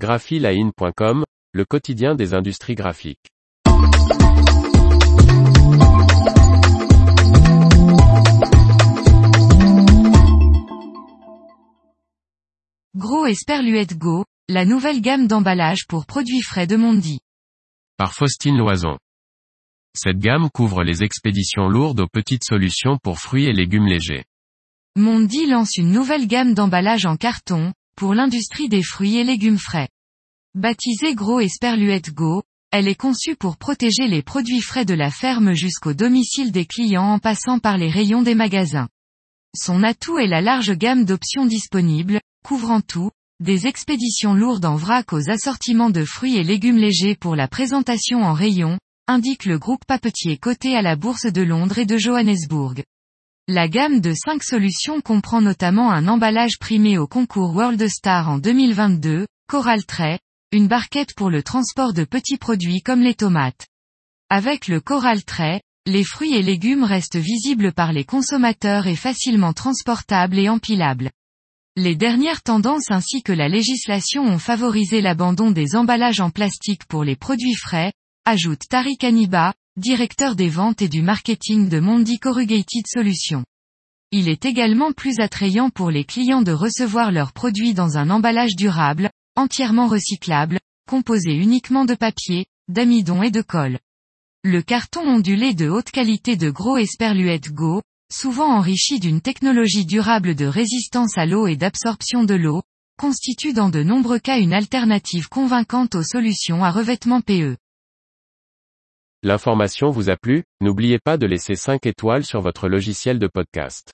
graphiline.com, le quotidien des industries graphiques. Gros Esperluette Go, la nouvelle gamme d'emballage pour produits frais de Mondi. Par Faustine Loison. Cette gamme couvre les expéditions lourdes aux petites solutions pour fruits et légumes légers. Mondi lance une nouvelle gamme d'emballage en carton, pour l'industrie des fruits et légumes frais. Baptisée Gros Esperluette Go, elle est conçue pour protéger les produits frais de la ferme jusqu'au domicile des clients en passant par les rayons des magasins. Son atout est la large gamme d'options disponibles, couvrant tout, des expéditions lourdes en vrac aux assortiments de fruits et légumes légers pour la présentation en rayon, indique le groupe papetier coté à la Bourse de Londres et de Johannesburg. La gamme de 5 solutions comprend notamment un emballage primé au concours World Star en 2022, Coral Tray, une barquette pour le transport de petits produits comme les tomates. Avec le Coral Tray, les fruits et légumes restent visibles par les consommateurs et facilement transportables et empilables. Les dernières tendances ainsi que la législation ont favorisé l'abandon des emballages en plastique pour les produits frais, ajoute Tariq Aniba, directeur des ventes et du marketing de Mondi Corrugated Solutions. Il est également plus attrayant pour les clients de recevoir leurs produits dans un emballage durable, entièrement recyclable, composé uniquement de papier, d'amidon et de colle. Le carton ondulé de haute qualité de Gros Esperluette Go, souvent enrichi d'une technologie durable de résistance à l'eau et d'absorption de l'eau, constitue dans de nombreux cas une alternative convaincante aux solutions à revêtement PE. L'information vous a plu, n'oubliez pas de laisser 5 étoiles sur votre logiciel de podcast.